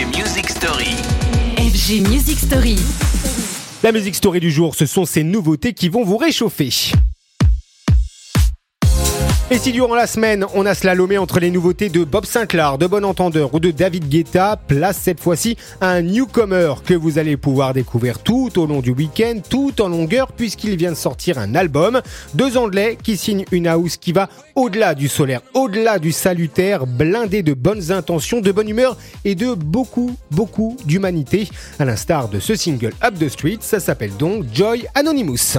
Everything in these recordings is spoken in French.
FG Music Story. FG Music Story. La musique story du jour, ce sont ces nouveautés qui vont vous réchauffer. Et si durant la semaine, on a slalomé entre les nouveautés de Bob Sinclair, de Bon Entendeur ou de David Guetta, place cette fois-ci un newcomer que vous allez pouvoir découvrir tout au long du week-end, tout en longueur, puisqu'il vient de sortir un album. Deux Anglais qui signent une house qui va au-delà du solaire, au-delà du salutaire, blindé de bonnes intentions, de bonne humeur et de beaucoup, beaucoup d'humanité. À l'instar de ce single Up the Street, ça s'appelle donc Joy Anonymous.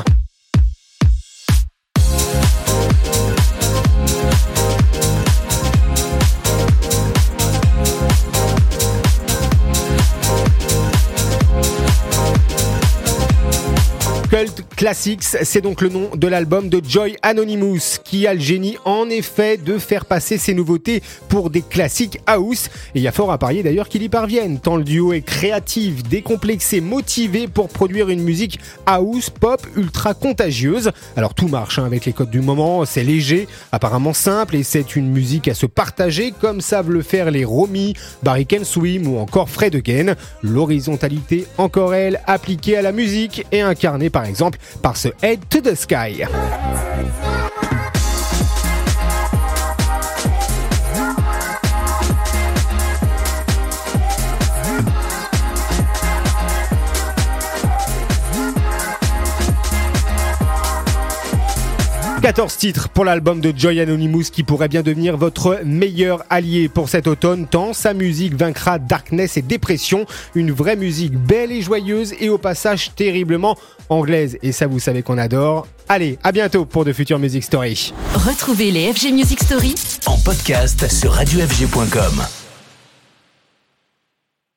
Classics, c'est donc le nom de l'album de Joy Anonymous, qui a le génie en effet de faire passer ses nouveautés pour des classiques house. Et il y a fort à parier d'ailleurs qu'il y parvienne, tant le duo est créatif, décomplexé, motivé pour produire une musique house pop ultra contagieuse. Alors tout marche hein, avec les codes du moment, c'est léger, apparemment simple et c'est une musique à se partager comme savent le faire les Romy, Barry Can Swim ou encore Fred Again. L'horizontalité encore elle appliquée à la musique et incarnée par exemple par ce Head to the Sky. 14 titres pour l'album de Joy Anonymous qui pourrait bien devenir votre meilleur allié pour cet automne tant sa musique vaincra darkness et dépression, une vraie musique belle et joyeuse et au passage terriblement anglaise et ça vous savez qu'on adore. Allez, à bientôt pour de futures Music Story. Retrouvez les FG Music Story En podcast sur radiofg.com.